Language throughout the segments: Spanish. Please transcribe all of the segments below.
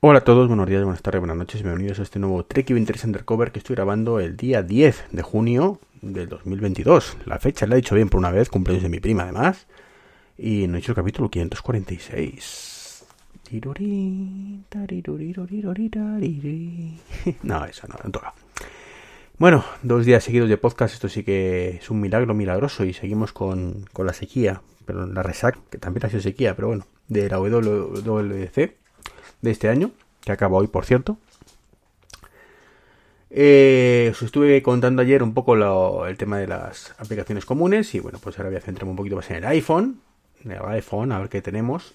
Hola a todos, buenos días, buenas tardes, buenas noches, bienvenidos a este nuevo Trek Event Undercover que estoy grabando el día 10 de junio del 2022. La fecha la he dicho bien por una vez, cumpleaños de mi prima además. Y no he hecho el capítulo 546. No, eso no, no toca. Bueno, dos días seguidos de podcast, esto sí que es un milagro milagroso y seguimos con, con la sequía, pero la resac, que también ha sido sequía, pero bueno, de la WWDC de este año, que acaba hoy, por cierto. Eh, os estuve contando ayer un poco el tema de las aplicaciones comunes y bueno, pues ahora voy a centrarme un poquito más en el iPhone, en el iPhone, a ver qué tenemos.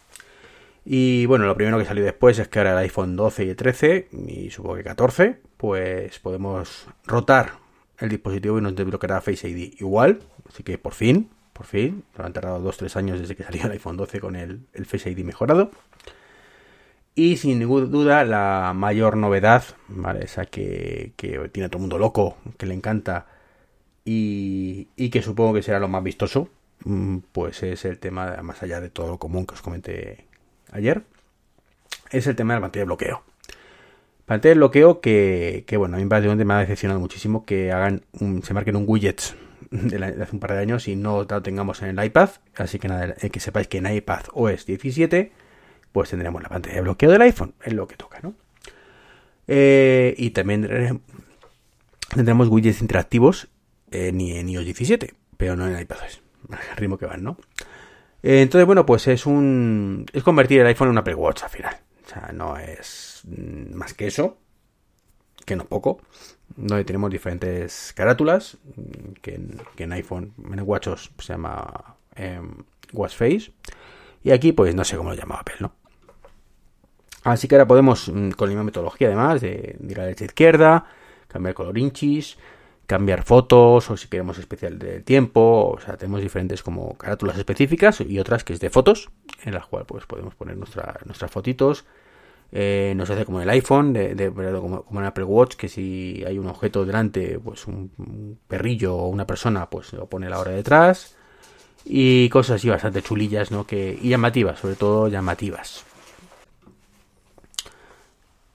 Y bueno, lo primero que salió después es que ahora el iPhone 12 y el 13, y supongo que 14, pues podemos rotar el dispositivo y nos desbloqueará Face ID igual. Así que por fin, por fin, han tardado 2-3 años desde que salió el iPhone 12 con el, el Face ID mejorado. Y sin ninguna duda, la mayor novedad, ¿vale? Esa que, que tiene a todo el mundo loco, que le encanta y, y, que supongo que será lo más vistoso, mm, pues es el tema, más allá de todo lo común que os comenté ayer, es el tema de la pantalla de bloqueo. Pantalla de bloqueo que, que bueno, a mí me ha decepcionado muchísimo que hagan un, se marquen un widget de, de, hace un par de años y no lo tengamos en el iPad. Así que nada, que sepáis que en iPad OS 17 pues tendremos la pantalla de bloqueo del iPhone, es lo que toca, ¿no? Eh, y también tendremos widgets interactivos en, en iOS 17, pero no en iPadOS, al ritmo que van, ¿no? Eh, entonces, bueno, pues es un. Es convertir el iPhone en un Apple Watch al final. O sea, no es más que eso, que no poco. Donde tenemos diferentes carátulas, que en, que en iPhone, en el WatchOS se llama eh, Watch Face. Y aquí, pues no sé cómo lo llama Apple, ¿no? Así que ahora podemos, mm, con la misma metodología además, de, ir a la derecha izquierda, cambiar color inchis, cambiar fotos, o si queremos especial del tiempo, o sea, tenemos diferentes como carátulas específicas y otras que es de fotos, en las cuales pues podemos poner nuestra, nuestras fotitos. Eh, nos hace como el iPhone, de, como, como, en Apple Watch, que si hay un objeto delante, pues un, un perrillo o una persona, pues lo pone la hora detrás. Y cosas así bastante chulillas, ¿no? Que, y llamativas, sobre todo llamativas.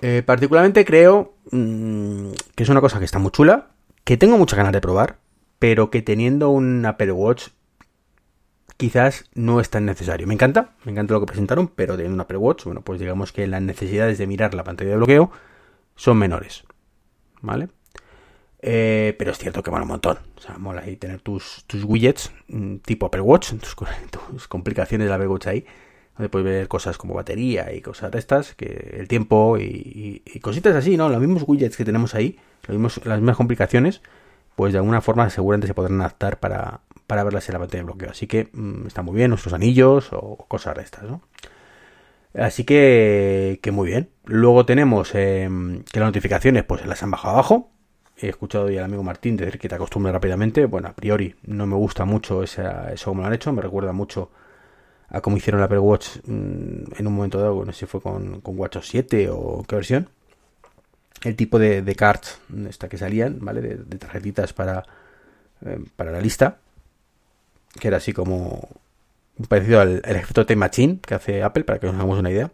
Eh, particularmente creo mmm, que es una cosa que está muy chula, que tengo muchas ganas de probar, pero que teniendo un Apple Watch quizás no es tan necesario. Me encanta, me encanta lo que presentaron, pero teniendo un Apple Watch, bueno, pues digamos que las necesidades de mirar la pantalla de bloqueo son menores. ¿Vale? Eh, pero es cierto que mola un montón. O sea, mola ahí tener tus, tus widgets tipo Apple Watch, tus, tus complicaciones del Apple Watch ahí donde ver cosas como batería y cosas de estas, que el tiempo y, y, cositas así, ¿no? Los mismos widgets que tenemos ahí, los mismos, las mismas complicaciones, pues de alguna forma seguramente se podrán adaptar para, para verlas en la pantalla de bloqueo. Así que mmm, está muy bien, nuestros anillos o cosas de estas, ¿no? Así que, que muy bien. Luego tenemos eh, que las notificaciones pues las han bajado abajo. He escuchado ya al amigo Martín decir que te acostumbres rápidamente. Bueno, a priori no me gusta mucho esa, eso como lo han hecho. Me recuerda mucho a como hicieron la Apple Watch mmm, en un momento dado, no sé si fue con, con WatchOS 7 o qué versión. El tipo de, de cards esta que salían, ¿vale? De, tarjetitas para, eh, para la lista. Que era así como parecido al, al efecto Machine que hace Apple, para que nos hagamos una idea.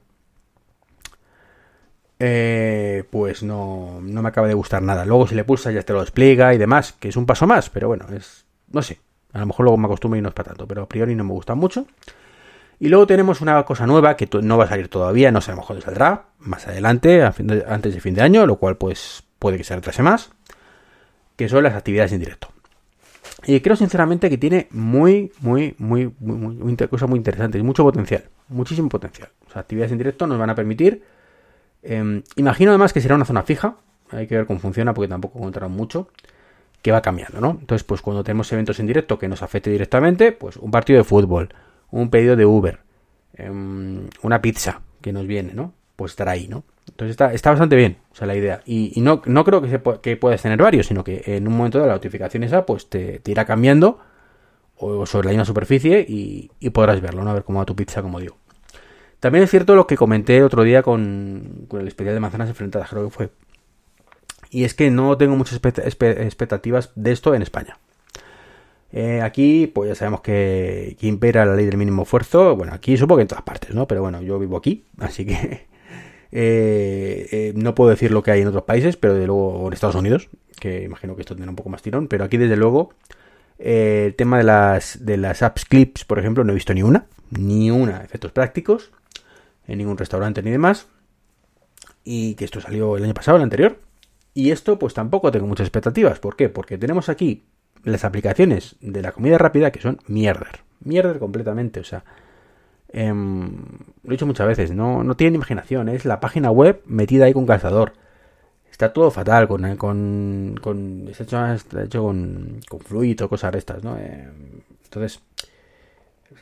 Eh, pues no, no me acaba de gustar nada. Luego si le pulsas ya te lo despliega y demás, que es un paso más, pero bueno, es no sé. A lo mejor luego me acostumbro y no es para tanto, pero a priori no me gusta mucho. Y luego tenemos una cosa nueva que no va a salir todavía, no lo mejor saldrá más adelante, antes de fin de año, lo cual pues puede que se retrase más, que son las actividades en directo. Y creo sinceramente que tiene muy, muy, muy, muy, muy, muy cosa muy interesante, mucho potencial, muchísimo potencial. O actividades en directo nos van a permitir, eh, imagino además que será una zona fija, hay que ver cómo funciona porque tampoco contaron mucho, que va cambiando, ¿no? Entonces, pues cuando tenemos eventos en directo que nos afecte directamente, pues un partido de fútbol, un pedido de Uber, eh, una pizza que nos viene, ¿no? Pues estar ahí, ¿no? Entonces está, está bastante bien, o sea, la idea. Y, no, no creo que, se que puedas tener varios, sino que en un momento de la notificación esa, pues te, irá cambiando o sobre la misma superficie y, podrás verlo, ¿no? A ver cómo va tu pizza, como digo. También es cierto lo que comenté otro día con, con el especial de manzanas enfrentadas, creo que fue. Y es que no tengo muchas expectativas de esto en España. Eh, aquí, pues ya sabemos que, impera la ley del mínimo esfuerzo. Bueno, aquí supongo que en todas partes, ¿no? Pero bueno, yo vivo aquí, así que eh, eh, no puedo decir lo que hay en otros países, pero de luego en Estados Unidos, que imagino que esto tendrá un poco más tirón. Pero aquí, desde luego, el tema de las, de las apps clips, por ejemplo, no he visto ni una, ni una, efectos prácticos, en ningún restaurante ni demás. Y que esto salió el año pasado, el anterior. Y esto, pues tampoco tengo muchas expectativas. ¿Por qué? Porque tenemos aquí las aplicaciones de la comida rápida que son mierder. Mierder completamente. O sea, em, lo he dicho muchas veces, no, no tiene imaginación. Es la página web metida ahí con calzador. Está todo fatal, con, con, con está hecho, con, con fluido, cosas de estas, ¿no? Em, entonces,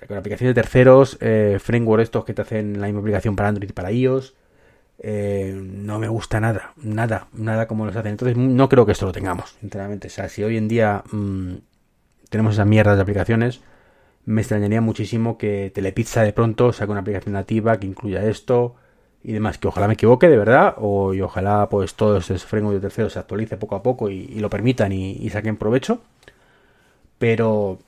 con aplicaciones de terceros, eh, framework estos que te hacen la misma aplicación para Android y para iOS, eh, no me gusta nada, nada, nada como los hacen. Entonces no creo que esto lo tengamos, sinceramente. O sea, si hoy en día mm, tenemos esa mierda de aplicaciones, me extrañaría muchísimo que Telepizza de pronto saque una aplicación nativa que incluya esto y demás. Que ojalá me equivoque de verdad, o y ojalá pues todo ese framework de terceros se actualice poco a poco y, lo permitan y saquen provecho. Pero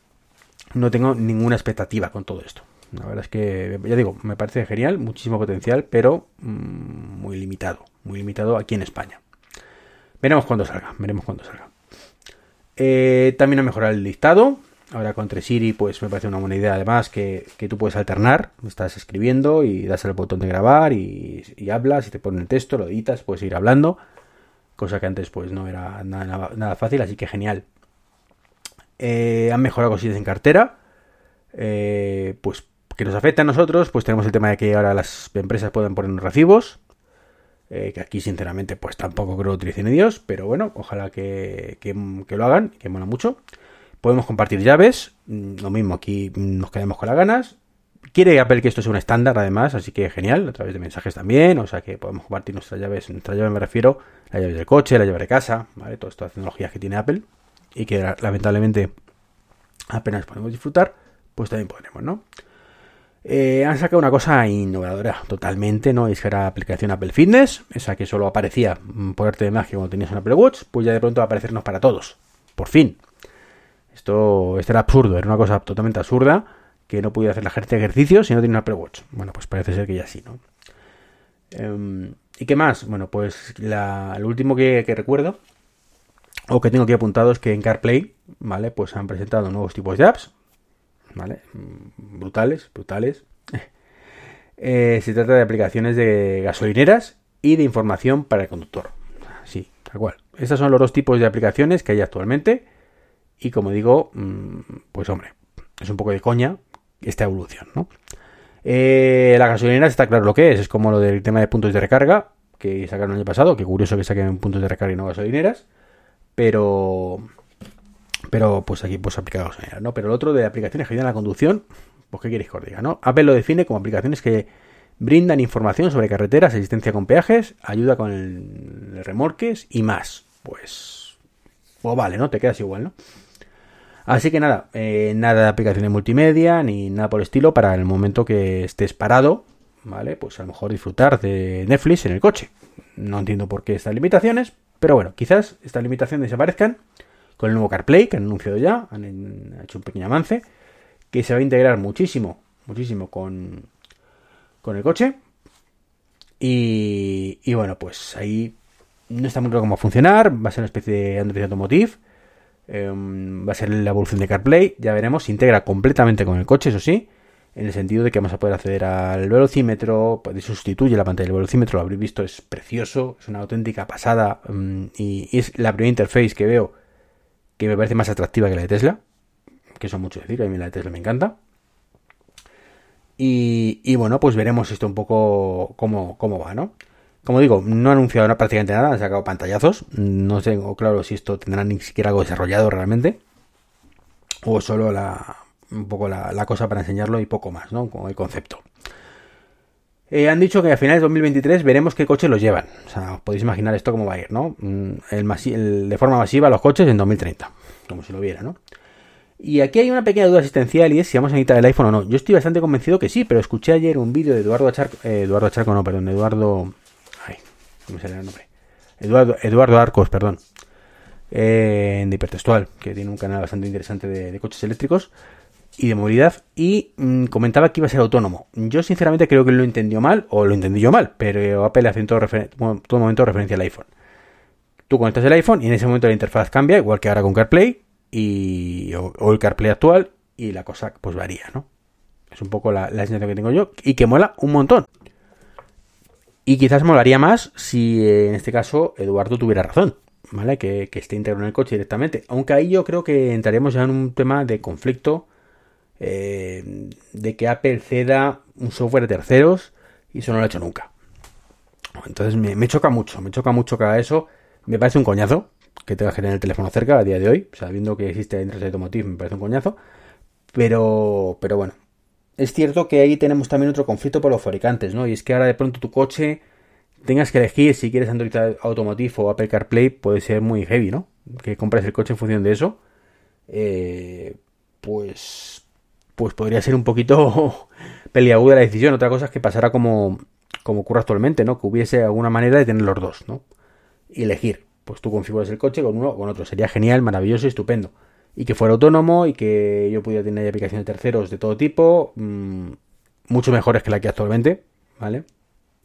no tengo ninguna expectativa con todo esto. La verdad es que, ya digo, me parece genial, muchísimo potencial, pero mm, muy limitado, muy limitado aquí en España. Veremos cuándo salga, veremos cuándo salga. Eh, también ha mejorado el listado. Ahora con Siri, pues me parece una buena idea además que, tú puedes alternar. Estás escribiendo y das el botón de grabar y, hablas y te ponen el texto, lo editas, puedes ir hablando. Cosa que antes pues no era nada, fácil, así que genial. Eh, han mejorado cosillas en cartera. Eh, pues que nos afecta a nosotros, pues tenemos el tema de que ahora las empresas pueden poner recibos, eh, que aquí sinceramente pues tampoco creo que utilicen Dios, pero bueno, ojalá que, lo hagan, que mola mucho. Podemos compartir llaves, mm, lo mismo, aquí nos quedamos con las ganas. Quiere Apple que esto sea un estándar además, así que genial, a través de mensajes también, o sea que podemos compartir nuestras llaves, nuestras llaves me refiero, la llave del coche, la llave de casa, ¿vale? Todas estas tecnologías que tiene Apple y que lamentablemente apenas podemos disfrutar, pues también podremos, ¿no? Eh, han sacado una cosa innovadora totalmente, ¿no? Es que era la aplicación Apple Fitness, esa que solo aparecía por arte de magia cuando tenías un Apple Watch, pues ya de pronto va a aparecernos para todos. Por fin. Esto, esto era absurdo, era una cosa totalmente absurda que no podía hacer la gente ejercicio si no tenía un Apple Watch. Bueno, pues parece ser que ya sí, ¿no? Em, ¿Y qué más? Bueno, pues la, lo último que, recuerdo o que tengo aquí apuntado es que en CarPlay, ¿vale? Pues han presentado nuevos tipos de apps, ¿vale? Mm, brutales, brutales. Eh, se trata de aplicaciones de gasolineras y de información para el conductor. Sí, tal cual. Estos son los dos tipos de aplicaciones que hay actualmente. Y como digo, mm, pues hombre, es un poco de coña esta evolución, ¿no? Eh, la gasolinera está claro lo que es. Es como lo del tema de puntos de recarga que sacaron el año pasado. Que curioso que saquen puntos de recarga y no gasolineras. Pero pero pues aquí pues aplicados ¿no? Pero el otro de aplicaciones que ayudan a la conducción, pues qué queréis que os diga, ¿no? Apple lo define como aplicaciones que brindan información sobre carreteras, asistencia con peajes, ayuda con el, remorques y más. Pues, pues vale, ¿no? Te quedas igual, ¿no? Así que nada, eh, nada de aplicaciones multimedia ni nada por el estilo para el momento que estés parado, ¿vale? Pues a lo mejor disfrutar de Netflix en el coche. No entiendo por qué estas limitaciones, pero bueno, quizás estas limitaciones desaparezcan con el nuevo CarPlay que han anunciado ya, han, hecho un pequeño avance, que se va a integrar muchísimo, muchísimo con, con el coche. Y, y bueno, pues ahí no está muy claro cómo va a funcionar, va a ser una especie de Android Automotive. Em, va a ser la evolución de CarPlay, ya veremos, se integra completamente con el coche, eso sí, en el sentido de que vamos a poder acceder al velocímetro, pues sustituye la pantalla del velocímetro, lo habréis visto, es precioso, es una auténtica pasada em, y, es la primera interface que veo que me parece más atractiva que la de Tesla, que eso mucho decir, a mí la de Tesla me encanta. Y, bueno, pues veremos esto un poco cómo, cómo va, ¿no? Como digo, no han anunciado prácticamente nada, han sacado pantallazos. No tengo claro si esto tendrá ni siquiera algo desarrollado realmente. O solo la, un poco la, cosa para enseñarlo y poco más, ¿no? Como el concepto. Eh, han dicho que a finales de 2023 veremos qué coches los llevan. O sea, os podéis imaginar esto cómo va a ir, ¿no? Mm, de forma masiva los coches en 2030, como si lo viera, ¿no? Y aquí hay una pequeña duda asistencial y es si vamos a necesitar el iPhone o no. Yo estoy bastante convencido que sí, pero escuché ayer un vídeo de Eduardo eh, Eduardo Acharco no, perdón, Eduardo... Ay, ¿cómo se el nombre? Eduardo, Eduardo Arcos, perdón. Eh, en Hipertextual, que tiene un canal bastante interesante de coches eléctricos y de movilidad y mm, comentaba que iba a ser autónomo. Yo sinceramente creo que lo entendió mal o lo entendí yo mal, pero Apple hace todo, momento referencia al iPhone. Tú conectas el iPhone y en ese momento la interfaz cambia, igual que ahora con CarPlay y, o, el CarPlay actual y la cosa pues varía, ¿no? Es un poco la, la sensación que tengo yo y que mola un montón. Y quizás molaría más si en este caso Eduardo tuviera razón, ¿vale? Que, que esté integrado en el coche directamente. Aunque ahí yo creo que entraremos ya en un tema de conflicto eh, de que Apple ceda un software de terceros y eso no lo ha hecho nunca. Entonces me, choca mucho, me choca mucho haga eso. Me parece un coñazo que tengas que tener el teléfono cerca a día de hoy, sabiendo que existe Internet Automotive, me parece un coñazo. Pero, pero bueno, es cierto que ahí tenemos también otro conflicto por los fabricantes, ¿no? Y es que ahora de pronto tu coche tengas que elegir si quieres Android Automotive o Apple CarPlay, puede ser muy heavy, ¿no? Que compres el coche en función de eso. Eh, pues pues podría ser un poquito peliaguda la decisión. Otra cosa es que pasara como, como ocurre actualmente, ¿no? Que hubiese alguna manera de tener los dos, ¿no? Y elegir. Pues tú configuras el coche con uno o con otro. Sería genial, maravilloso y estupendo. Y que fuera autónomo y que yo pudiera tener aplicaciones de terceros de todo tipo. Mm, mucho mejores que la que actualmente, ¿vale?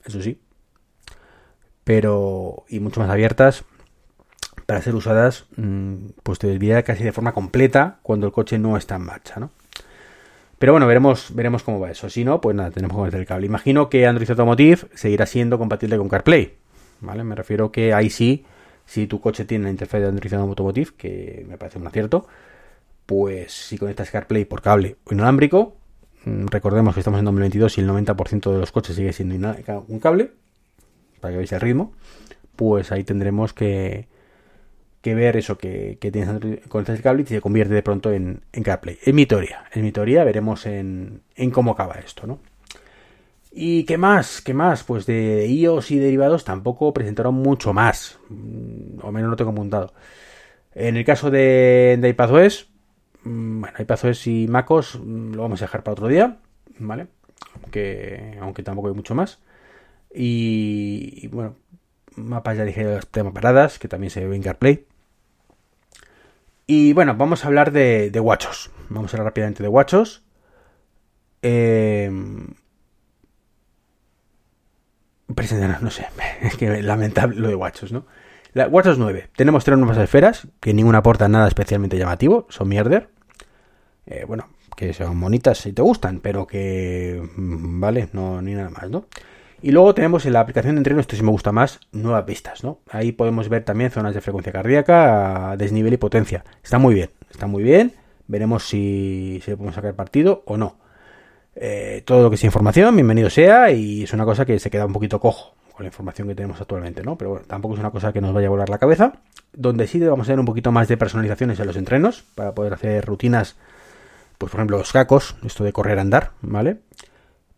Eso sí. Pero. Y mucho más abiertas para ser usadas, mm, pues te diría casi de forma completa cuando el coche no está en marcha, ¿no? Pero bueno, veremos, veremos cómo va eso. Si no, pues nada, tenemos que conectar el cable. Imagino que Android Automotive seguirá siendo compatible con CarPlay. ¿Vale? Me refiero que ahí sí, si tu coche tiene la interfaz de Android Automotive, que me parece un acierto, pues si conectas CarPlay por cable o inalámbrico, mm, recordemos que estamos en 2022 y el 90% de los coches sigue siendo un cable, para que veáis el ritmo, pues ahí tendremos que, que ver eso que, que tienes con el cable y se convierte de pronto en, en CarPlay. Es mi teoría, es mi teoría, veremos en, en cómo acaba esto, ¿no? ¿Y qué más? ¿Qué más? Pues de iOS y derivados tampoco presentaron mucho más. Mm, o menos no tengo apuntado. En el caso de, de iPadOS, mm, bueno, iPadOS y MacOS mm, lo vamos a dejar para otro día, ¿vale? Aunque, aunque tampoco hay mucho más. Y, bueno, mapas ya dije los temas paradas, que también se ve en CarPlay. Y bueno, vamos a hablar de, de Vamos a hablar rápidamente de Watchos. Eh, no sé, es que lamentable lo de Watchos, ¿no? La, Watchos 9. Tenemos tres nuevas esferas, que ninguna aporta nada especialmente llamativo, son mierder. Eh, bueno, que son bonitas si te gustan, pero que... Mm, vale, no, ni nada más, ¿no? Y luego tenemos en la aplicación de entreno, esto sí me gusta más, nuevas pistas, ¿no? Ahí podemos ver también zonas de frecuencia cardíaca, desnivel y potencia. Está muy bien, está muy bien. Veremos si, se podemos sacar partido o no. Eh, todo lo que sea información, bienvenido sea, y es una cosa que se queda un poquito cojo con la información que tenemos actualmente, ¿no? Pero bueno, tampoco es una cosa que nos vaya a volar la cabeza. Donde sí vamos a tener un poquito más de personalizaciones en los entrenos, para poder hacer rutinas, pues por ejemplo los cacos, esto de correr andar, ¿vale?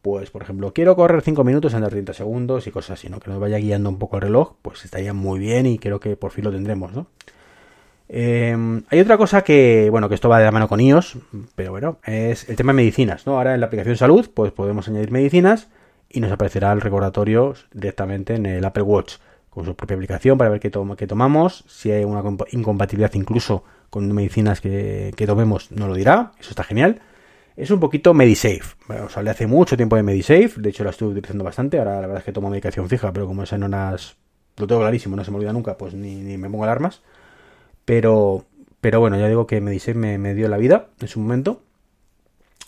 Pues por ejemplo, quiero correr 5 minutos, andar 30 segundos y cosas así, ¿no? Que nos vaya guiando un poco el reloj, pues estaría muy bien y creo que por fin lo tendremos, ¿no? Em, hay otra cosa que, bueno, que esto va de la mano con iOS, pero bueno, es el tema de medicinas, ¿no? Ahora en la aplicación salud, pues podemos añadir medicinas y nos aparecerá el recordatorio directamente en el Apple Watch con su propia aplicación para ver qué, qué tomamos, si hay una incompatibilidad incluso con medicinas que, que tomemos, nos lo dirá, eso está genial. Es un poquito MediSafe. Bueno, os hace mucho tiempo de MediSafe. De hecho, la estoy utilizando bastante. Ahora la verdad es que tomo medicación fija, pero como es en unas... Lo tengo clarísimo, no se me olvida nunca, pues ni, me pongo alarmas. Pero, pero bueno, ya digo que MediSafe me, dio la vida en su momento.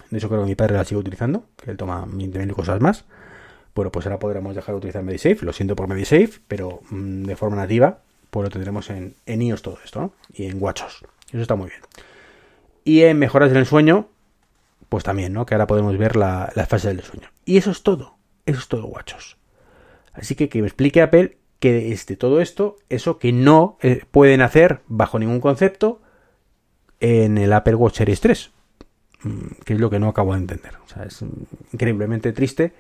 De hecho, creo que mi padre la sigue utilizando, que él toma 20.000 cosas más. Bueno, pues ahora podremos dejar de utilizar MediSafe. Lo siento por MediSafe, pero mm, de forma nativa, pues lo tendremos en, en iOS todo esto, ¿no? Y en WatchOS. Eso está muy bien. Y en mejoras del sueño, pues también, ¿no? Que ahora podemos ver la, fase del sueño. Y eso es todo. Eso es todo, guachos. Así que que me explique Apple que este, todo esto, eso que no eh, pueden hacer bajo ningún concepto en el Apple Watch Series 3. Mm, que es lo que no acabo de entender. O sea, es increíblemente triste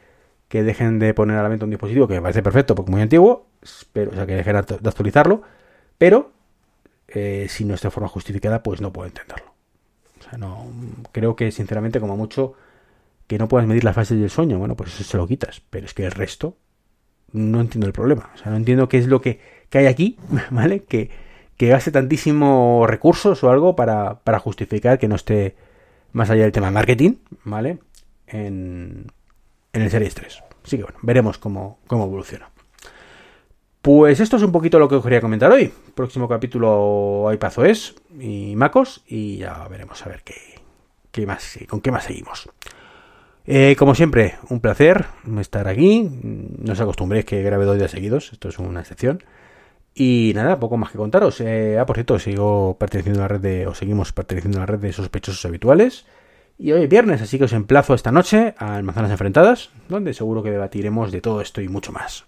que dejen de poner a la venta un dispositivo que me parece perfecto porque es muy antiguo, pero, o sea, que dejen de actualizarlo, pero eh, si no está de forma justificada, pues no puedo entenderlo. No, creo que sinceramente como mucho que no puedas medir las fases del sueño, bueno, pues eso se lo quitas, pero es que el resto no entiendo el problema, o sea, no entiendo qué es lo que, hay aquí, ¿vale? Que, que gaste tantísimos recursos o algo para, para justificar que no esté más allá del tema de marketing, ¿vale? En, en el Series 3. Así que bueno, veremos cómo, cómo evoluciona. Pues esto es un poquito lo que os quería comentar hoy. Próximo capítulo es y Macos y ya veremos a ver qué, qué más, con qué más seguimos. Eh, como siempre, un placer estar aquí. No os acostumbréis que grabe dos días seguidos, esto es una excepción. Y nada, poco más que contaros. Eh, ah, por cierto, sigo perteneciendo a la red de, o seguimos perteneciendo a la red de sospechosos habituales. Y hoy es viernes, así que os emplazo esta noche a Manzanas Enfrentadas, donde seguro que debatiremos de todo esto y mucho más.